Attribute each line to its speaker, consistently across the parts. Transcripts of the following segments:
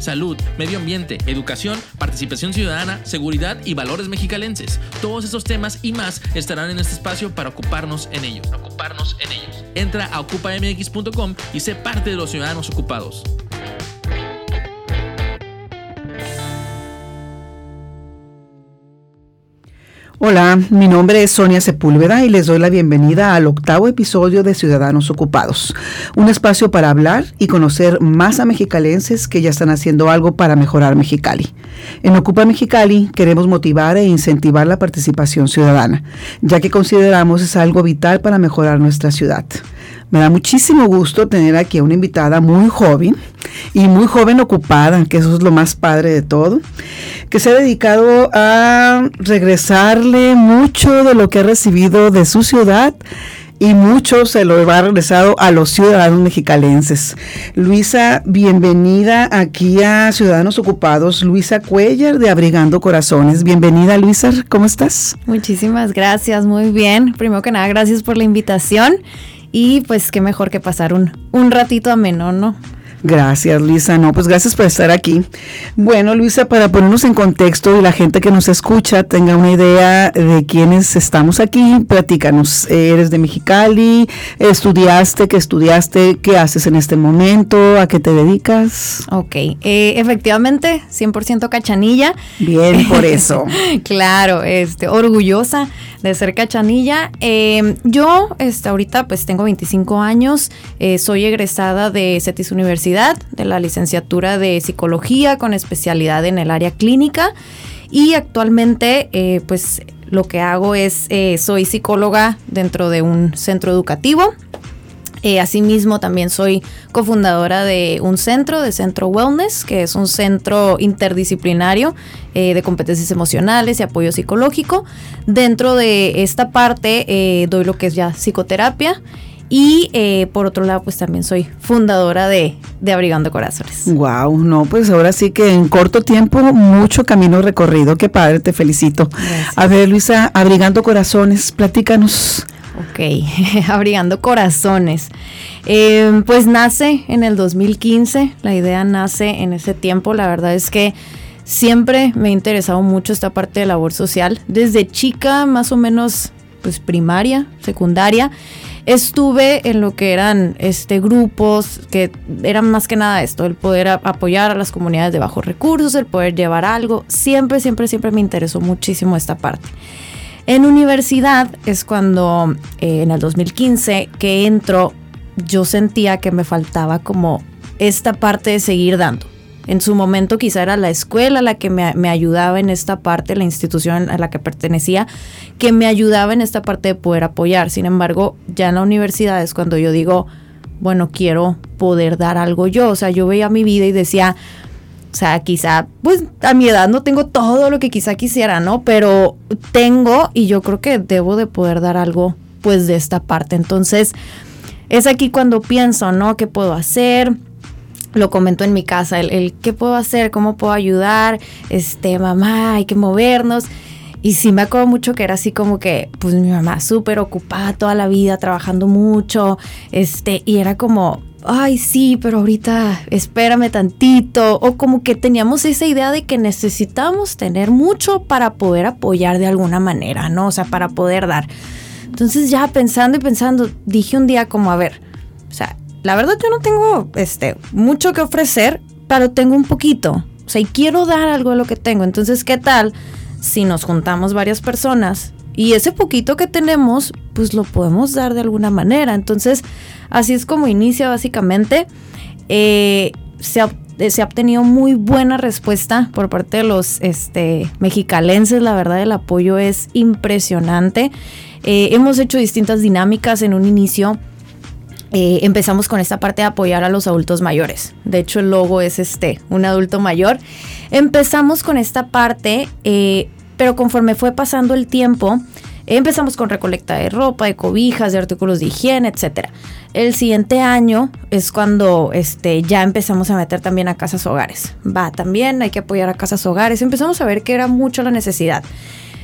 Speaker 1: Salud, medio ambiente, educación, participación ciudadana, seguridad y valores mexicalenses. Todos estos temas y más estarán en este espacio para ocuparnos en ellos. Ocuparnos en ellos. Entra a ocupamx.com y sé parte de los ciudadanos ocupados.
Speaker 2: Hola, mi nombre es Sonia Sepúlveda y les doy la bienvenida al octavo episodio de Ciudadanos Ocupados, un espacio para hablar y conocer más a mexicalenses que ya están haciendo algo para mejorar Mexicali. En Ocupa Mexicali queremos motivar e incentivar la participación ciudadana, ya que consideramos es algo vital para mejorar nuestra ciudad. Me da muchísimo gusto tener aquí a una invitada muy joven y muy joven ocupada, que eso es lo más padre de todo, que se ha dedicado a regresarle mucho de lo que ha recibido de su ciudad y mucho se lo ha regresado a los ciudadanos mexicalenses. Luisa, bienvenida aquí a Ciudadanos Ocupados. Luisa Cuellar de Abrigando Corazones. Bienvenida, Luisa. ¿Cómo estás?
Speaker 3: Muchísimas gracias. Muy bien. Primero que nada, gracias por la invitación. Y pues qué mejor que pasar un, un ratito ameno, ¿no?
Speaker 2: Gracias, Luisa. No, pues gracias por estar aquí. Bueno, Luisa, para ponernos en contexto y la gente que nos escucha tenga una idea de quiénes estamos aquí, platícanos. ¿Eres de Mexicali? ¿Estudiaste? ¿Qué estudiaste? ¿Qué haces en este momento? ¿A qué te dedicas?
Speaker 3: Ok, eh, efectivamente, 100% cachanilla.
Speaker 2: Bien, por eso.
Speaker 3: claro, este, orgullosa de ser cachanilla. Eh, yo, este, ahorita, pues tengo 25 años, eh, soy egresada de CETIS Universidad, de la licenciatura de Psicología con especialidad en el área clínica. Y actualmente, eh, pues lo que hago es, soy psicóloga dentro de un centro educativo. asimismo, también soy cofundadora de un centro, de Centro Wellness, que es un centro interdisciplinario de competencias emocionales y apoyo psicológico. Dentro de esta parte doy lo que es ya psicoterapia y eh, por otro lado, pues también soy fundadora de, de, Abrigando Corazones.
Speaker 2: Wow, no, pues ahora sí que en corto tiempo, mucho camino recorrido. Qué padre, te felicito. A ver, Luisa, Abrigando Corazones, platícanos.
Speaker 3: Ok, Abrigando Corazones. Eh, pues nace en el 2015, la idea nace en ese tiempo. La verdad es que siempre me ha interesado mucho esta parte de labor social. Desde chica, más o menos, pues primaria, secundaria estuve en lo que eran este grupos que eran más que nada esto, el poder apoyar a las comunidades de bajos recursos, el poder llevar algo. Siempre, siempre, siempre me interesó muchísimo esta parte. En universidad es cuando eh, en el 2015 que entro, yo sentía que me faltaba como esta parte de seguir dando. En su momento quizá era la escuela la que me, ayudaba en esta parte, la institución a la que pertenecía, que me ayudaba en esta parte de poder apoyar. Sin embargo, ya en la universidad es cuando yo digo, bueno, quiero poder dar algo yo. O sea, yo veía mi vida y decía, o sea, quizá, pues a mi edad no tengo todo lo que quizá quisiera, ¿no? Pero tengo y yo creo que debo de poder dar algo, pues, de esta parte. Entonces, es aquí cuando pienso, ¿no? ¿Qué puedo hacer? Lo comento en mi casa, el, qué puedo hacer, cómo puedo ayudar, este, mamá, hay que movernos. Y sí me acuerdo mucho que era así como que, pues mi mamá súper ocupada toda la vida, trabajando mucho, este, y era como, ay, sí, pero ahorita espérame tantito, o como que teníamos esa idea de que necesitamos tener mucho para poder apoyar de alguna manera, ¿no? O sea, para poder dar. Entonces ya pensando y pensando, dije un día como, a ver, o sea, la verdad yo no tengo este, mucho que ofrecer, pero tengo un poquito. O sea, y quiero dar algo de lo que tengo. Entonces, ¿qué tal si nos juntamos varias personas y ese poquito que tenemos, pues lo podemos dar de alguna manera? Entonces, así es como inicia básicamente. Eh, se, ha, se, ha, obtenido muy buena respuesta por parte de los este, mexicalenses. La verdad, el apoyo es impresionante. Eh, hemos hecho distintas dinámicas en un inicio eh, empezamos con esta parte de apoyar a los adultos mayores. De hecho, el logo es este, un adulto mayor. Empezamos con esta parte eh, Pero conforme fue pasando el tiempo, empezamos con recolecta de ropa, de cobijas, de artículos de higiene, etcétera. El siguiente año es cuando este, ya empezamos a meter también a casas hogares. Va, también hay que apoyar a casas hogares. Empezamos a ver que era mucho la necesidad.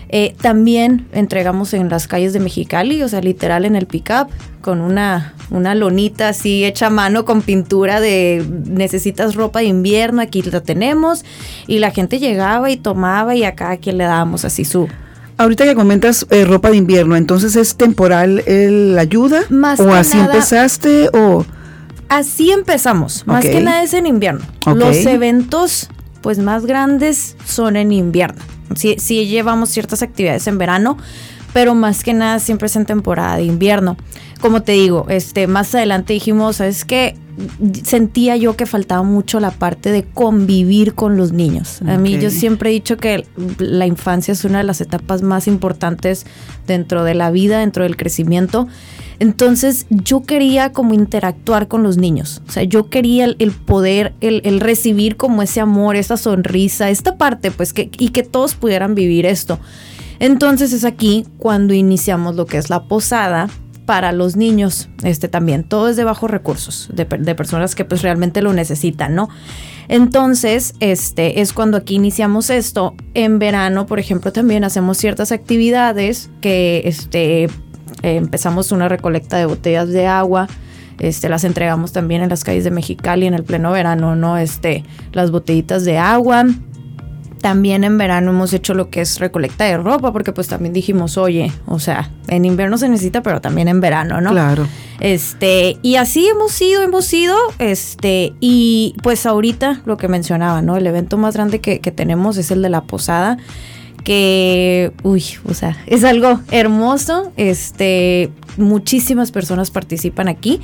Speaker 3: Eh, también entregamos en las calles de Mexicali, o sea, literal en el pickup, con una, una lonita así hecha a mano con pintura de necesitas ropa de invierno, aquí la tenemos. Y la gente llegaba y tomaba y a cada quien le dábamos así su,
Speaker 2: Ahorita que comentas eh, ropa de invierno, entonces es temporal la ayuda
Speaker 3: Más
Speaker 2: o así
Speaker 3: nada-
Speaker 2: empezaste o
Speaker 3: Así empezamos, más que nada es en invierno. Los eventos pues más grandes son en invierno. Sí, sí llevamos ciertas actividades en verano, pero más que nada siempre es en temporada de invierno. Como te digo, este más adelante dijimos, ¿sabes qué? Sentía yo que faltaba mucho la parte de convivir con los niños. A mí yo siempre he dicho que la infancia es una de las etapas más importantes dentro de la vida, dentro del crecimiento. Entonces yo quería como interactuar con los niños. O sea, yo quería el, poder, el, recibir como ese amor, esa sonrisa, esta parte, pues, que, y que todos pudieran vivir esto. Entonces es aquí cuando iniciamos lo que es la posada para los niños, este también, todo es de bajos recursos, de, de personas que pues realmente lo necesitan, ¿no? Entonces, este es cuando aquí iniciamos esto. En verano, por ejemplo, también hacemos ciertas actividades que este eh, empezamos una recolecta de botellas de agua. Este, las entregamos también en las calles de Mexicali en el pleno verano, ¿no? Este, las botellitas de agua. También en verano hemos hecho lo que es recolecta de ropa, porque pues también dijimos, oye, o sea, en invierno se necesita, pero también en verano, ¿no?
Speaker 2: claro.
Speaker 3: Este, y así hemos ido, hemos ido, este, y pues ahorita lo que mencionaba, ¿no? El evento más grande que, que tenemos es el de la posada, que, uy, o sea, es algo hermoso, este, muchísimas personas participan aquí.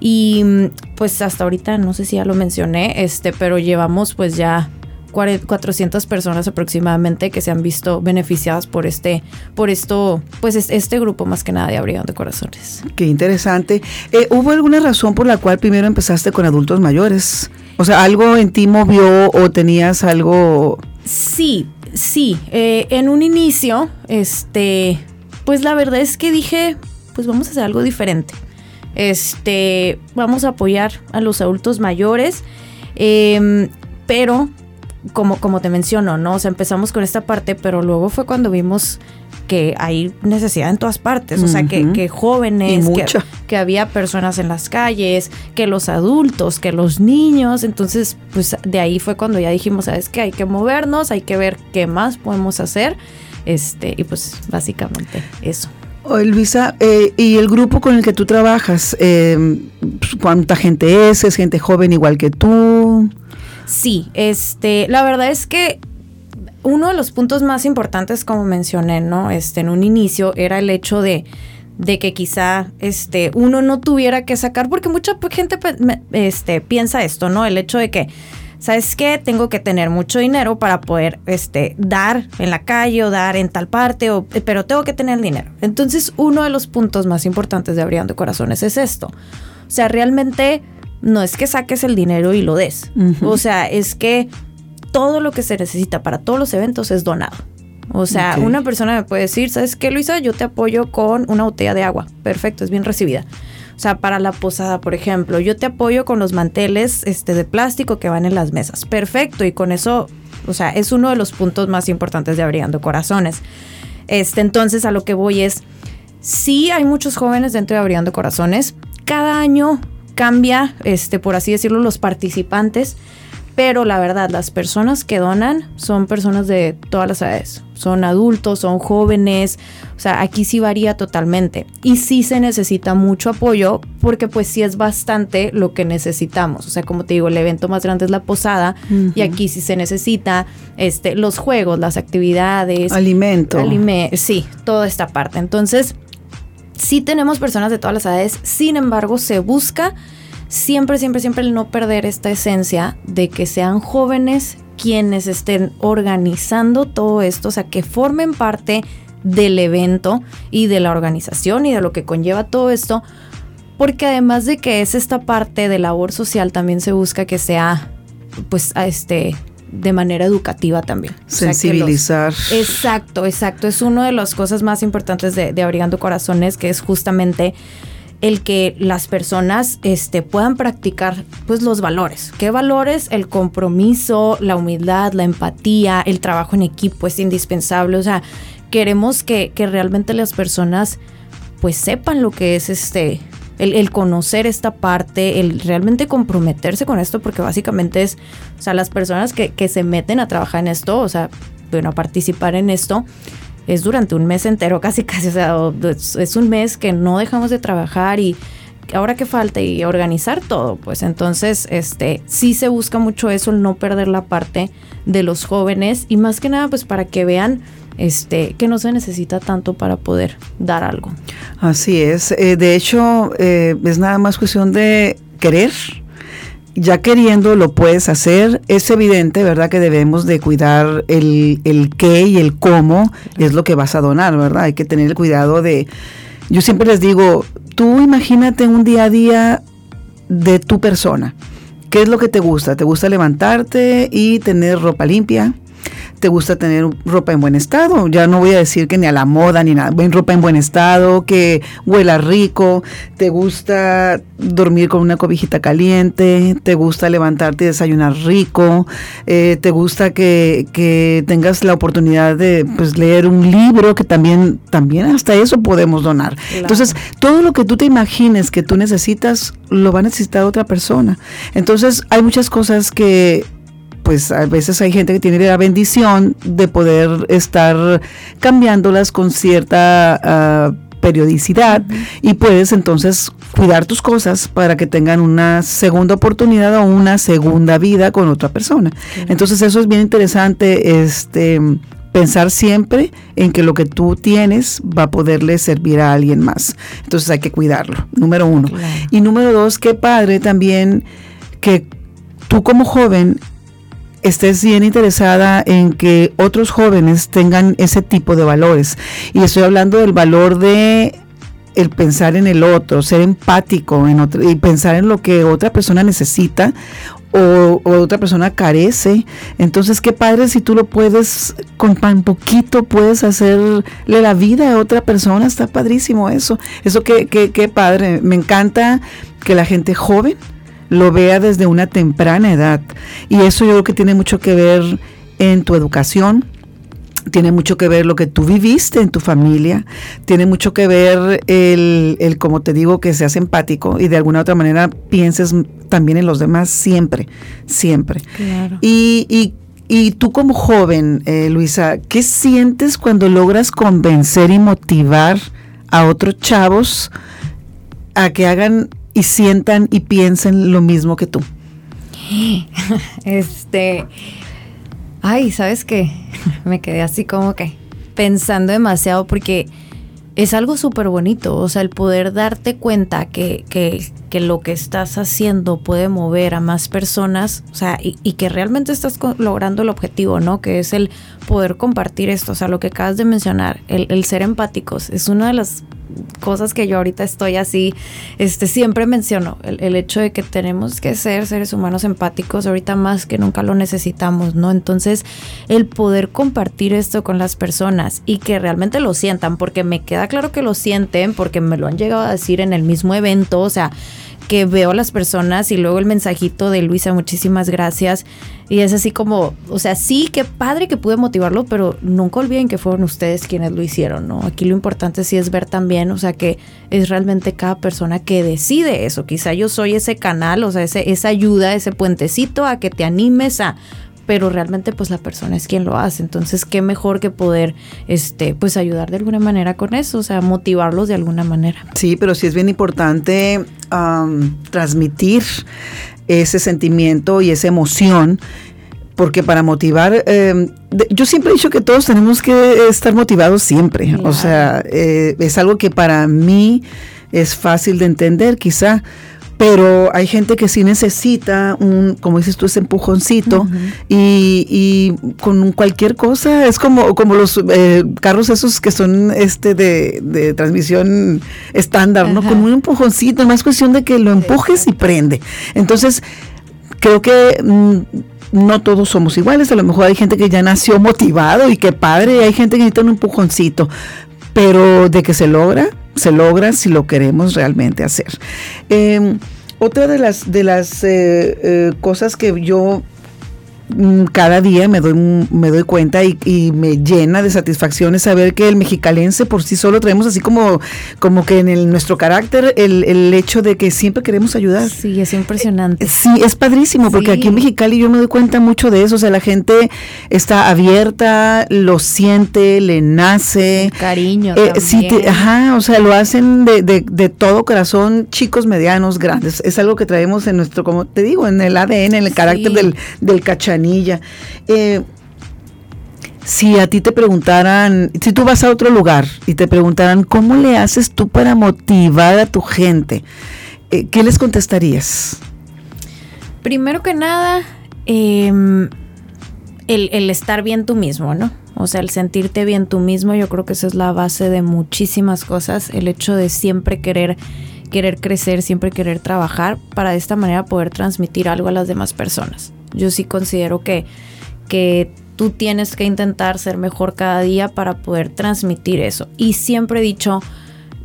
Speaker 3: Y mm, pues hasta ahorita, no sé si ya lo mencioné, este, pero llevamos pues ya cuare- 400 personas aproximadamente que se han visto beneficiadas por este, por esto, pues es- este grupo más que nada de Abrigando Corazones.
Speaker 2: Qué interesante. Eh, ¿Hubo alguna razón por la cual primero empezaste con adultos mayores? O sea, ¿algo en ti movió o tenías algo...
Speaker 3: Sí, sí. eh, en un inicio, este, pues la verdad es que dije, pues vamos a hacer algo diferente. Este, vamos a apoyar a los adultos mayores, em, pero como, como te menciono, ¿no? O sea, empezamos con esta parte, pero luego fue cuando vimos que hay necesidad en todas partes, o sea, que, que jóvenes, que, que había personas en las calles, que los adultos, que los niños, entonces pues de ahí fue cuando ya dijimos, sabes que hay que movernos, hay que ver qué más podemos hacer, este y pues básicamente eso.
Speaker 2: Oh, Luisa, eh, ¿y el grupo con el que tú trabajas? eh, ¿Cuánta gente es? ¿Es gente joven igual que tú?
Speaker 3: Sí, este, la verdad es que uno de los puntos más importantes, como mencioné, ¿no? Este, en un inicio, era el hecho de, de que quizá este, uno no tuviera que sacar, porque mucha gente este, piensa esto, ¿no? El hecho de que, ¿sabes qué? Tengo que tener mucho dinero para poder este, dar en la calle o dar en tal parte, o, pero tengo que tener dinero. Entonces, uno de los puntos más importantes de Abriendo Corazones es esto. O sea, realmente no es que saques el dinero y lo des. O sea, es que todo lo que se necesita para todos los eventos es donado. O sea, una persona me puede decir, ¿sabes qué, Luisa? Yo te apoyo con una botella de agua. Perfecto, es bien recibida. O sea, para la posada, por ejemplo, yo te apoyo con los manteles este, de plástico que van en las mesas. Perfecto, y con eso, o sea, es uno de los puntos más importantes de Abrigando Corazones. Este, entonces, a lo que voy es, sí hay muchos jóvenes dentro de Abrigando Corazones. Cada año cambia, este, por así decirlo, los participantes. Pero la verdad, las personas que donan son personas de todas las edades. Son adultos, son jóvenes. O sea, aquí sí varía totalmente. Y sí se necesita mucho apoyo porque pues sí es bastante lo que necesitamos. O sea, como te digo, el evento más grande es la posada. Y aquí sí se necesita este, los juegos, las actividades.
Speaker 2: Alimento.
Speaker 3: Alime- sí, toda esta parte. Entonces, sí tenemos personas de todas las edades, sin embargo, se busca siempre, siempre, siempre el no perder esta esencia de que sean jóvenes quienes estén organizando todo esto, o sea, que formen parte del evento y de la organización y de lo que conlleva todo esto, porque además de que es esta parte de labor social, también se busca que sea, pues, a este, de manera educativa también.
Speaker 2: Sensibilizar.
Speaker 3: exacto, exacto. Es una de las cosas más importantes de, de Abrigando Corazones, que es justamente el que las personas este, puedan practicar pues los valores. ¿Qué valores? El compromiso, la humildad, la empatía, el trabajo en equipo es indispensable. O sea, queremos que, que realmente las personas pues sepan lo que es este el, conocer esta parte, el realmente comprometerse con esto, porque básicamente es, o sea, las personas que, que se meten a trabajar en esto, o sea, bueno, a participar en esto, es durante un mes entero, casi casi, o sea, es un mes que no dejamos de trabajar y ahora que falta y organizar todo, pues. Entonces este sí se busca mucho eso, el no perder la parte de los jóvenes y más que nada pues para que vean este, que no se necesita tanto para poder dar algo.
Speaker 2: Así es. Eh, de hecho, eh, es nada más cuestión de querer. Ya queriendo lo puedes hacer. Es evidente, ¿verdad? Que debemos de cuidar el, el qué y el cómo es lo que vas a donar, ¿verdad? Hay que tener el cuidado de... Yo siempre les digo, tú imagínate un día a día de tu persona. ¿Qué es lo que te gusta? ¿Te gusta levantarte y tener ropa limpia? Te gusta tener ropa en buen estado. Ya no voy a decir que ni a la moda ni nada. Ropa en buen estado, que huela rico. Te gusta dormir con una cobijita caliente. Te gusta levantarte y desayunar rico. Eh, te gusta que, que, tengas la oportunidad de pues, leer un libro que también, también hasta eso podemos donar. Entonces, todo lo que tú te imagines que tú necesitas, lo va a necesitar otra persona. Entonces, hay muchas cosas que pues a veces hay gente que tiene la bendición de poder estar cambiándolas con cierta ah, periodicidad y puedes entonces cuidar tus cosas para que tengan una segunda oportunidad o una segunda vida con otra persona. Entonces eso es bien interesante, este pensar siempre en que lo que tú tienes va a poderle servir a alguien más. Entonces hay que cuidarlo, número uno. Y número dos, qué padre también que tú como joven estés bien interesada en que otros jóvenes tengan ese tipo de valores. Y estoy hablando del valor de el pensar en el otro, ser empático en otro, y pensar en lo que otra persona necesita o, otra persona carece. Entonces, qué padre si tú lo puedes, con tan poquito puedes hacerle la vida a otra persona. Está padrísimo eso. Eso qué, qué, qué padre. Me encanta que la gente joven lo vea desde una temprana edad. Y eso yo creo que tiene mucho que ver en tu educación, tiene mucho que ver lo que tú viviste en tu familia, tiene mucho que ver el, el, como te digo, que seas empático y de alguna otra manera pienses también en los demás siempre, siempre. Y, y, y, tú como joven, eh, Luisa, ¿qué sientes cuando logras convencer y motivar a otros chavos a que hagan y sientan y piensen lo mismo que tú?
Speaker 3: Este, ay, ¿sabes qué? Me quedé así como que pensando demasiado porque es algo súper bonito, o sea, el poder darte cuenta que, que, que, lo que estás haciendo puede mover a más personas, o sea, y, que realmente estás logrando el objetivo, ¿no? Que es el poder compartir esto, o sea, lo que acabas de mencionar, el, el ser empáticos, es una de las cosas que yo ahorita estoy así, este, siempre menciono el, hecho de que tenemos que ser seres humanos empáticos, ahorita más que nunca lo necesitamos, ¿no? Entonces, el poder compartir esto con las personas y que realmente lo sientan, porque me queda claro que lo sienten, porque me lo han llegado a decir en el mismo evento, o sea, que veo a las personas y luego el mensajito de Luisa, muchísimas gracias. Y es así como, o sea, sí, qué padre que pude motivarlo, pero nunca olviden que fueron ustedes quienes lo hicieron, ¿no? Aquí lo importante sí es ver también, o sea, que es realmente cada persona que decide eso. Quizá yo soy ese canal, o sea, ese, esa ayuda, ese puentecito a que te animes a pero realmente pues la persona es quien lo hace. Entonces, qué mejor que poder este pues ayudar de alguna manera con eso, o sea, motivarlos de alguna manera.
Speaker 2: Sí, pero sí es bien importante transmitir ese sentimiento y esa emoción porque para motivar, em, yo siempre he dicho que todos tenemos que estar motivados siempre, o sea, eh, es algo que para mí es fácil de entender quizá, pero hay gente que sí necesita un, como dices tú, ese empujoncito y, y, con cualquier cosa, es como, como los eh, carros esos que son este de, de transmisión estándar, ¿no? Con un empujoncito, es más cuestión de que lo empujes y prende. Entonces, creo que... Mm, no todos somos iguales, a lo mejor hay gente que ya nació motivado y que padre, hay gente que necesita un empujoncito, pero de que se logra, se logra si lo queremos realmente hacer. Em, otra de las, de las eh, eh, cosas que yo cada día me doy, me doy cuenta y, me llena de satisfacción es saber que el mexicalense por sí solo traemos así como, como que en el, nuestro carácter el, el hecho de que siempre queremos ayudar.
Speaker 3: Sí, es impresionante.
Speaker 2: Sí, es padrísimo, porque aquí en Mexicali yo me doy cuenta mucho de eso, o sea, la gente está abierta, lo siente, le nace.
Speaker 3: Cariño. Eh,
Speaker 2: sí, ajá, o sea, lo hacen de, de, de todo corazón, chicos, medianos, grandes. Es algo que traemos en nuestro, como te digo, en el ADN, en el carácter del, del eh, si a ti te preguntaran, si tú vas a otro lugar y te preguntaran, ¿cómo le haces tú para motivar a tu gente? Eh, ¿Qué les contestarías?
Speaker 3: Primero que nada, em, el, el, estar bien tú mismo, ¿no? O sea, el sentirte bien tú mismo, yo creo que esa es la base de muchísimas cosas. El hecho de siempre querer, querer crecer, siempre querer trabajar para de esta manera poder transmitir algo a las demás personas. Yo sí considero que, que tú tienes que intentar ser mejor cada día para poder transmitir eso. Y siempre he dicho,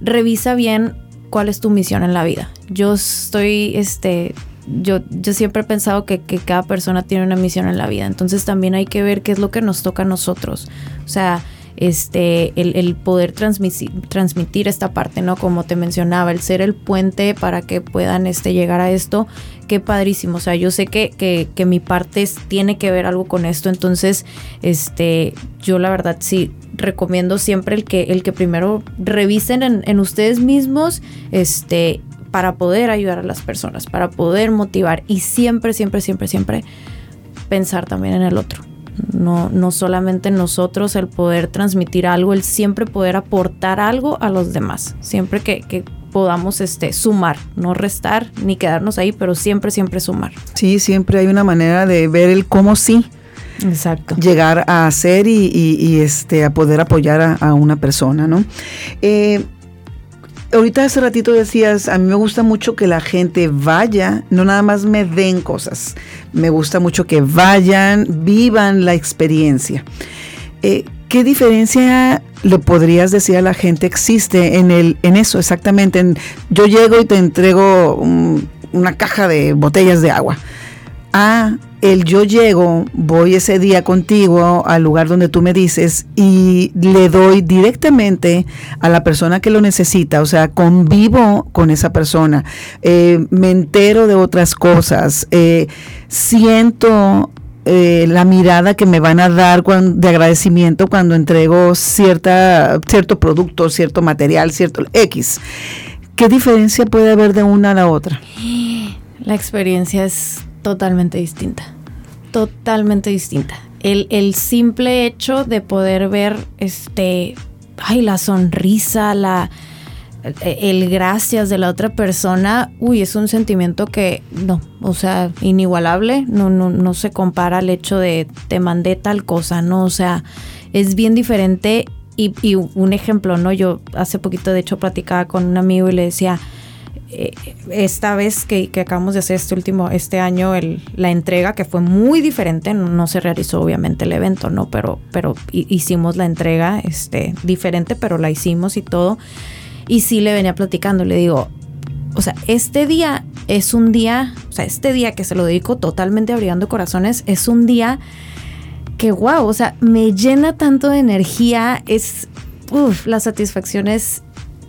Speaker 3: revisa bien cuál es tu misión en la vida. Yo estoy, este, yo, yo siempre he pensado que, que, cada persona tiene una misión en la vida. Entonces también hay que ver qué es lo que nos toca a nosotros. O sea, este, el, poder transmitir, esta parte, ¿no? Como te mencionaba, el ser el puente para que puedan este, llegar a esto, qué padrísimo. O sea, yo sé que, que, mi parte tiene que ver algo con esto, entonces, este, yo la verdad sí recomiendo siempre el que, el que primero revisen en, en ustedes mismos, este, para poder ayudar a las personas, para poder motivar y siempre, siempre, siempre, siempre pensar también en el otro no, no solamente nosotros el poder transmitir algo, el siempre poder aportar algo a los demás, siempre que, podamos este, sumar, no restar ni quedarnos ahí, pero siempre, siempre sumar.
Speaker 2: Sí, siempre hay una manera de ver el cómo sí.
Speaker 3: Exacto.
Speaker 2: Llegar a hacer y, este, a poder apoyar a, a una persona, ¿no? Eh, ahorita hace ratito decías, a mí me gusta mucho que la gente vaya, no nada más me den cosas, me gusta mucho que vayan, vivan la experiencia. Eh, ¿Qué diferencia le podrías decir a la gente existe en, el, en eso exactamente? En, yo llego y te entrego una caja de botellas de agua. Ah, el yo llego, voy ese día contigo al lugar donde tú me dices y le doy directamente a la persona que lo necesita, o sea, convivo con esa persona, eh, me entero de otras cosas, eh, siento eh, la mirada que me van a dar de agradecimiento cuando entrego cierta, cierto producto, cierto material, cierto X. ¿Qué diferencia puede haber de una a la otra?
Speaker 3: La experiencia es totalmente distinta totalmente distinta. El, simple hecho de poder ver este, ay, la sonrisa, la, el gracias de la otra persona, uy, es un sentimiento que no, o sea, inigualable, no, no, no se compara al hecho de te mandé tal cosa, ¿no? O sea, es bien diferente y, y un ejemplo, ¿no? Yo hace poquito, de hecho, platicaba con un amigo y le decía, esta vez que, acabamos de hacer este último, este año, la entrega, que fue muy diferente, no, se realizó obviamente el evento, ¿no? Pero, pero hicimos la entrega, este, diferente, pero la hicimos y todo. Y sí le venía platicando, le digo, o sea, este día es un día, o sea, este día que se lo dedico totalmente abrigando corazones, es un día que, wow, o sea, me llena tanto de energía, es, uff, la satisfacción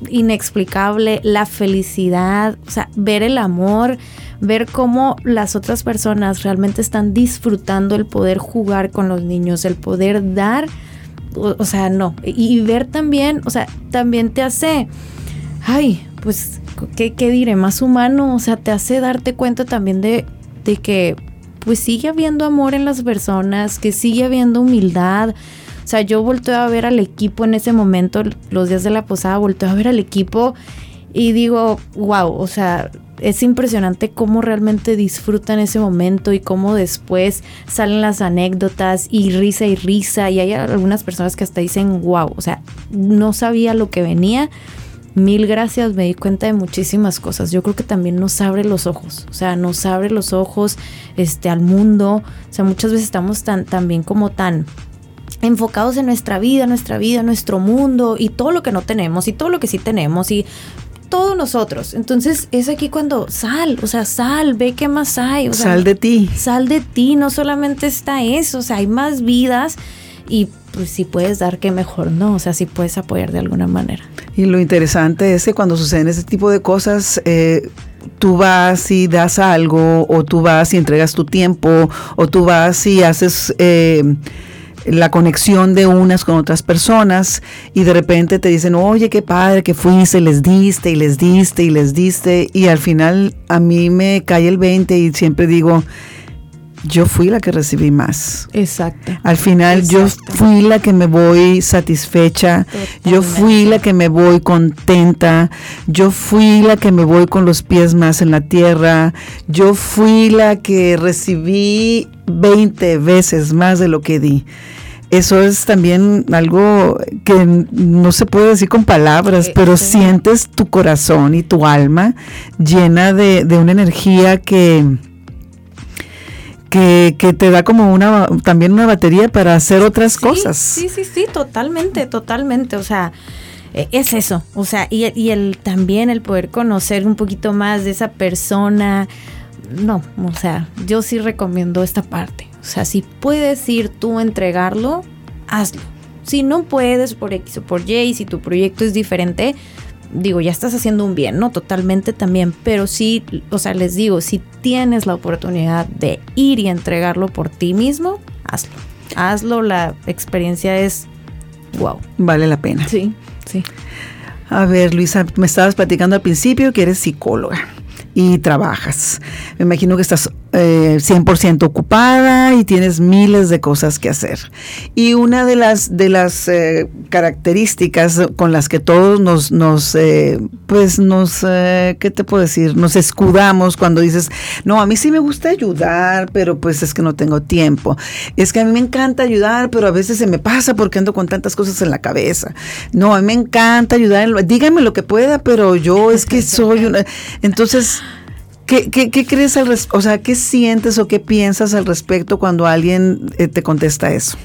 Speaker 3: inexplicable, la felicidad, o sea, ver el amor, ver cómo las otras personas realmente están disfrutando el poder jugar con los niños, el poder dar, o, sea, no, y, ver también, o sea, también te hace, ay, pues, ¿qué, ¿qué, diré? Más humano, o sea, te hace darte cuenta también de, de que, pues sigue habiendo amor en las personas, que sigue habiendo humildad, o sea, yo volteo a ver al equipo en ese momento, los días de la posada, volteo a ver al equipo y digo, wow, o sea, es impresionante cómo realmente disfrutan ese momento y cómo después salen las anécdotas y risa y risa y hay algunas personas que hasta dicen, wow, o sea, no sabía lo que venía mil gracias, me di cuenta de muchísimas cosas. Yo creo que también nos abre los ojos, o sea, nos abre los ojos este, al mundo. O sea, muchas veces estamos tan, también como tan enfocados en nuestra vida, nuestra vida, nuestro mundo y todo lo que no tenemos y todo lo que sí tenemos y todos nosotros. Entonces es aquí cuando sal, o sea, sal, ve qué más hay.
Speaker 2: sal de ti.
Speaker 3: Sal de ti, no solamente está eso, o sea, hay más vidas y pues si puedes dar, qué mejor, ¿no? O sea, si puedes apoyar de alguna manera.
Speaker 2: Y lo interesante es que cuando suceden ese tipo de cosas, eh, tú vas y das algo, o tú vas y entregas tu tiempo, o tú vas y haces... Eh, la conexión de unas con otras personas y de repente te dicen, oye, qué padre que fuiste, les diste y les diste y les diste y al final a mí me cae el 20 y siempre digo, yo fui la que recibí más.
Speaker 3: Exacto.
Speaker 2: Al final yo fui la que me voy satisfecha, yo fui la que me voy contenta, yo fui la que me voy con los pies más en la tierra, yo fui la que recibí 20 veces más de lo que di. Eso es también algo que no se puede decir con palabras, pero sientes tu corazón y tu alma llena de, de una energía que, que, te da como una también una batería para hacer otras cosas.
Speaker 3: Sí, sí, sí, totalmente, totalmente. O sea, e, es eso. O sea, y, y, el también el poder conocer un poquito más de esa persona. No, o sea, yo sí recomiendo esta parte. O sea, si puedes ir tú a entregarlo, hazlo. Si no puedes por X o por Y, si tu proyecto es diferente, digo, ya estás haciendo un bien, ¿no? Totalmente también, pero sí, o sea, les digo, si tienes la oportunidad de ir y entregarlo por ti mismo, hazlo. Hazlo, la experiencia es wow.
Speaker 2: Vale la pena.
Speaker 3: Sí, sí.
Speaker 2: A ver, Luisa, me estabas platicando al principio que eres psicóloga y trabajas. Me imagino que estás 100% eh, ocupada y tienes miles de cosas que hacer. Y una de las, de las eh, características con las que todos nos, nos eh, pues nos, ¿qué te puedo decir? Nos escudamos cuando dices, no, a mí sí me gusta ayudar, pero pues es que no tengo tiempo. Es que a mí me encanta ayudar, pero a veces se me pasa porque ando con tantas cosas en la cabeza. No, a mí me encanta ayudar, dígame lo que pueda, pero yo es que soy una... Entonces, ¿Qué, qué, crees al O sea, ¿qué sientes o qué piensas al respecto cuando alguien eh, te contesta eso?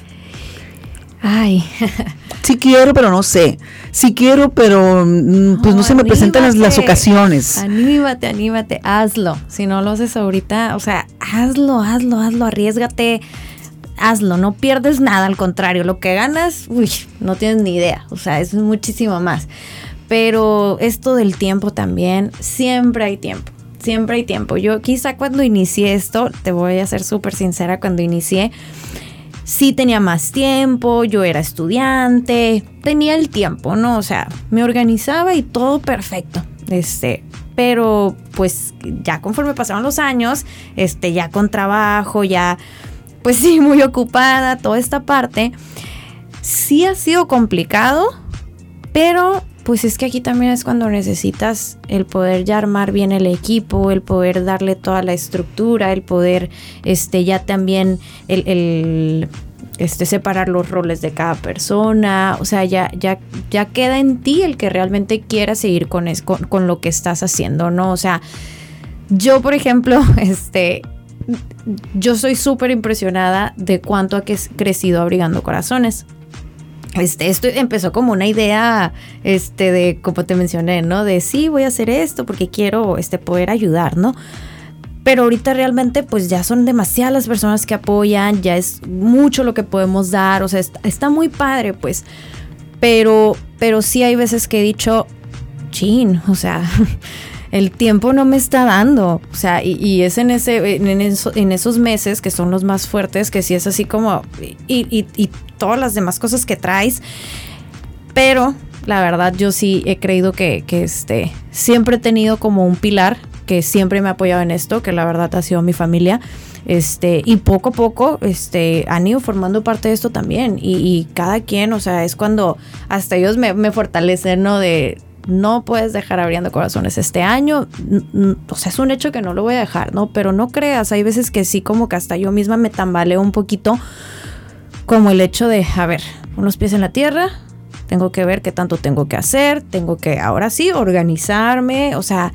Speaker 3: Ay.
Speaker 2: sí quiero, pero no sé. Sí quiero, pero mm, pues no, se me presentan las, las, ocasiones.
Speaker 3: Anímate, anímate, hazlo. Si no lo haces ahorita, o sea, hazlo, hazlo, hazlo, arriesgate. Hazlo, no pierdes nada, al contrario, lo que ganas, uy, no tienes ni idea, o sea, es muchísimo más. Pero esto del tiempo también, siempre hay tiempo siempre hay tiempo. Yo quizá cuando inicié esto, te voy a ser súper sincera, cuando inicié, sí tenía más tiempo, yo era estudiante, tenía el tiempo, ¿no? O sea, me organizaba y todo perfecto. Este, pero pues ya conforme pasaron los años, este, ya con trabajo, ya, pues sí, muy ocupada, toda esta parte, sí ha sido complicado, pero pues es que aquí también es cuando necesitas el poder ya armar bien el equipo, el poder darle toda la estructura, el poder este ya también el, este, separar los roles de cada persona, o sea, ya, ya, ya queda en ti el que realmente quiera seguir con, con, con lo que estás haciendo, ¿no? O sea, yo, por ejemplo, este, yo soy súper impresionada de cuánto ha crecido Abrigando Corazones. Este, esto empezó como una idea, este, de, como te mencioné, ¿no? De sí, voy a hacer esto porque quiero, este, poder ayudar, ¿no? Pero ahorita realmente, pues ya son demasiadas las personas que apoyan, ya es mucho lo que podemos dar, o sea, está, muy padre, pues. Pero, pero sí hay veces que he dicho, chin, o sea, el tiempo no me está dando. O sea, y, es en, ese, en, esos meses que son los más fuertes, que sí es así como. Y, y, todas las demás cosas que traes. Pero la verdad, yo sí he creído que, este, siempre he tenido como un pilar que siempre me ha apoyado en esto, que la verdad ha sido mi familia. Este, y poco a poco, este, han ido formando parte de esto también. Y, cada quien, o sea, es cuando hasta ellos me, me fortalecen, ¿no? De no puedes dejar abriendo corazones este año. O sea, es un hecho que no lo voy a dejar, ¿no? Pero no creas, hay veces que sí, como que hasta yo misma me tambaleo un poquito, como el hecho de, a ver, unos pies en la tierra, tengo que ver qué tanto tengo que hacer, tengo que ahora sí organizarme, o sea,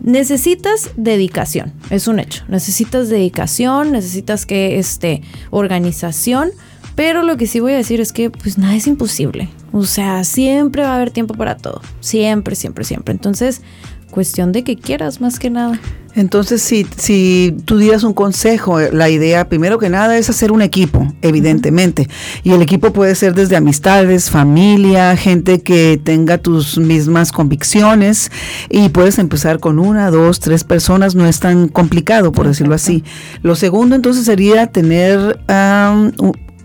Speaker 3: necesitas dedicación, es un hecho. Necesitas dedicación, necesitas que este organización, pero lo que sí voy a decir es que pues nada es imposible. O sea, siempre va a haber tiempo para todo, siempre, siempre, siempre. Entonces, cuestión de que quieras más que nada.
Speaker 2: Entonces, si, si tú dieras un consejo, la idea primero que nada es hacer un equipo, evidentemente. Y el equipo puede ser desde amistades, familia, gente que tenga tus mismas convicciones y puedes empezar con una, dos, tres personas, no es tan complicado, por decirlo así. Lo segundo entonces sería tener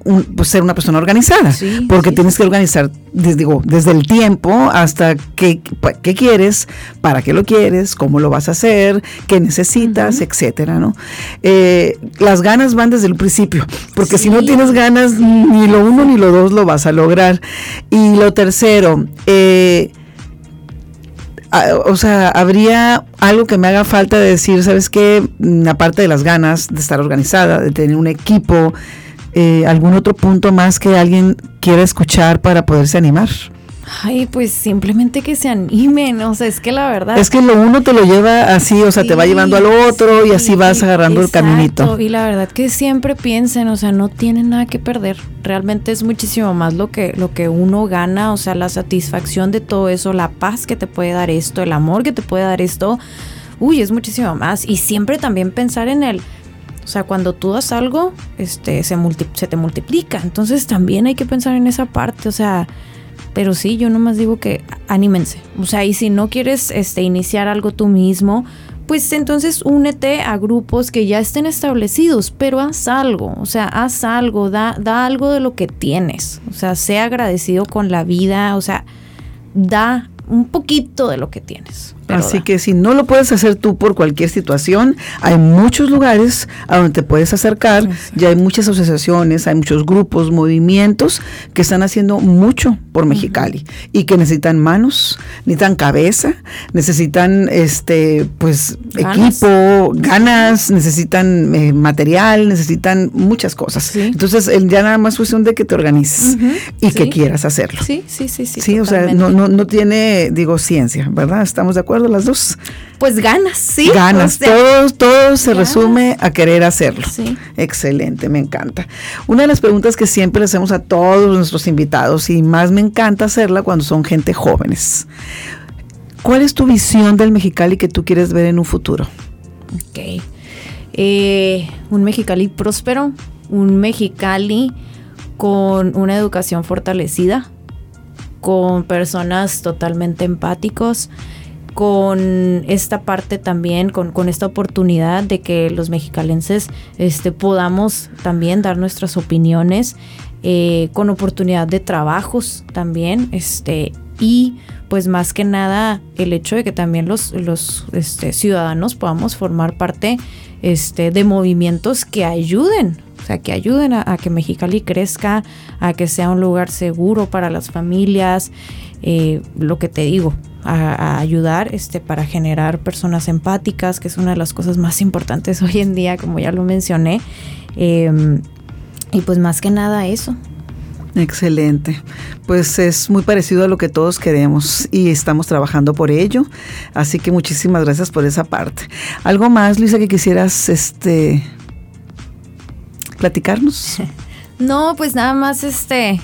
Speaker 2: un pues, ser una persona organizada, porque tienes que organizar desde, digo, desde el tiempo hasta qué, qué, quieres, para qué lo quieres, cómo lo vas a hacer, qué necesitas, etcétera, ¿no? Eh, las ganas van desde el principio, porque si no tienes ganas, ni lo uno ni lo dos lo vas a lograr. Y lo tercero, eh, o sea, habría algo que me haga falta de decir, ¿sabes qué? Mm, aparte de las ganas de estar organizada, de tener un equipo, eh, algún otro punto más que alguien quiera escuchar para poderse animar.
Speaker 3: Ay, pues simplemente que se animen, o sea, es que la verdad.
Speaker 2: Es que lo uno te lo lleva así, o sea, te va llevando al otro y así vas agarrando el caminito.
Speaker 3: Y la verdad que siempre piensen, o sea, no tienen nada que perder. Realmente es muchísimo más lo que, lo que uno gana, o sea, la satisfacción de todo eso, la paz que te puede dar esto, el amor que te puede dar esto. Uy, es muchísimo más. Y siempre también pensar en el o sea, cuando tú das algo, este, se, se te multiplica. Entonces también hay que pensar en esa parte. O sea, pero sí, yo nomás digo que anímense. O sea, y si no quieres este, iniciar algo tú mismo, pues entonces únete a grupos que ya estén establecidos, pero haz algo, o sea, haz algo, da, da algo de lo que tienes, o sea, sea agradecido con la vida, o sea, da un poquito de lo que tienes.
Speaker 2: Así que si no lo puedes hacer tú por cualquier situación, hay muchos lugares a donde te puedes acercar, ya hay muchas asociaciones, hay muchos grupos, movimientos que están haciendo mucho por Mexicali y que necesitan manos, necesitan cabeza, necesitan este pues equipo, ganas, necesitan eh, material, necesitan muchas cosas. Entonces, ya nada más cuestión de que te organices y que quieras hacerlo.
Speaker 3: Sí, sí, sí,
Speaker 2: sí. Sí, o sea, no, no, no tiene, digo, ciencia, ¿verdad? Estamos de acuerdo las dos?
Speaker 3: Pues ganas, sí.
Speaker 2: Ganas, todo, todo se resume a querer hacerlo. Sí. Excelente, me encanta. Una de las preguntas que siempre le hacemos a todos nuestros invitados y más me encanta hacerla cuando son gente jóvenes. ¿Cuál es tu visión del Mexicali que tú quieres ver en un futuro?
Speaker 3: Ok. Eh, un Mexicali próspero, un Mexicali con una educación fortalecida, con personas totalmente empáticos, con esta parte también, con, esta oportunidad de que los mexicalenses este, podamos también dar nuestras opiniones, eh, con oportunidad de trabajos también, este, y pues más que nada el hecho de que también los, los este, ciudadanos podamos formar parte este, de movimientos que ayuden o sea, que ayuden a, que Mexicali crezca, a que sea un lugar seguro para las familias, eh, lo que te digo, a, ayudar este, para generar personas empáticas, que es una de las cosas más importantes hoy en día, como ya lo mencioné. Em, y pues más que nada eso.
Speaker 2: Excelente. Pues es muy parecido a lo que todos queremos y estamos trabajando por ello. Así que muchísimas gracias por esa parte. ¿Algo más, Luisa, que quisieras este platicarnos?
Speaker 3: No, pues nada más este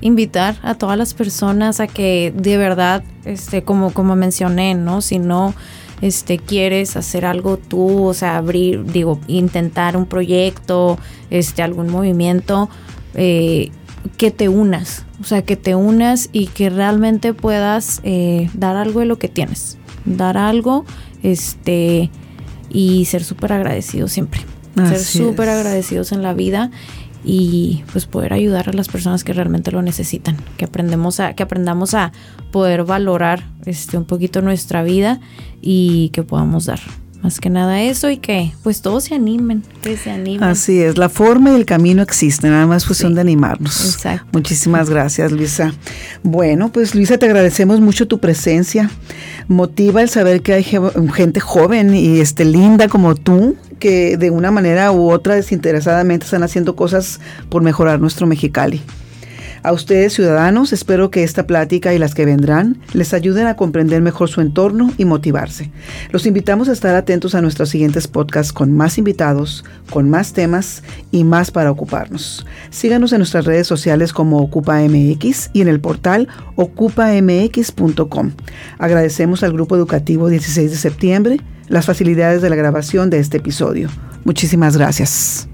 Speaker 3: invitar a todas las personas a que de verdad, este, como, como mencioné, ¿no? Si no este, quieres hacer algo tú, o sea, abrir, digo, intentar un proyecto, este, algún movimiento, eh, que te unas, o sea, que te unas y que realmente puedas eh, dar algo de lo que tienes, dar algo, este, y ser súper agradecidos siempre. ser súper agradecidos en la vida y pues poder ayudar a las personas que realmente lo necesitan, que aprendemos a que aprendamos a poder valorar este un poquito nuestra vida y que podamos dar más que nada eso y que pues todos se animen, que se animen.
Speaker 2: Así es, la forma y el camino existen, nada más cuestión de animarnos. Exacto. Muchísimas gracias, Luisa. Bueno, pues Luisa, te agradecemos mucho tu presencia. Motiva el saber que hay gente joven y este linda como tú que de una manera u otra desinteresadamente están haciendo cosas por mejorar nuestro Mexicali. A ustedes, ciudadanos, espero que esta plática y las que vendrán les ayuden a comprender mejor su entorno y motivarse. Los invitamos a estar atentos a nuestros siguientes podcasts con más invitados, con más temas y más para ocuparnos. Síganos en nuestras redes sociales como OcupaMX y en el portal ocupamx.com. Agradecemos al Grupo Educativo 16 de septiembre las facilidades de la grabación de este episodio. Muchísimas gracias.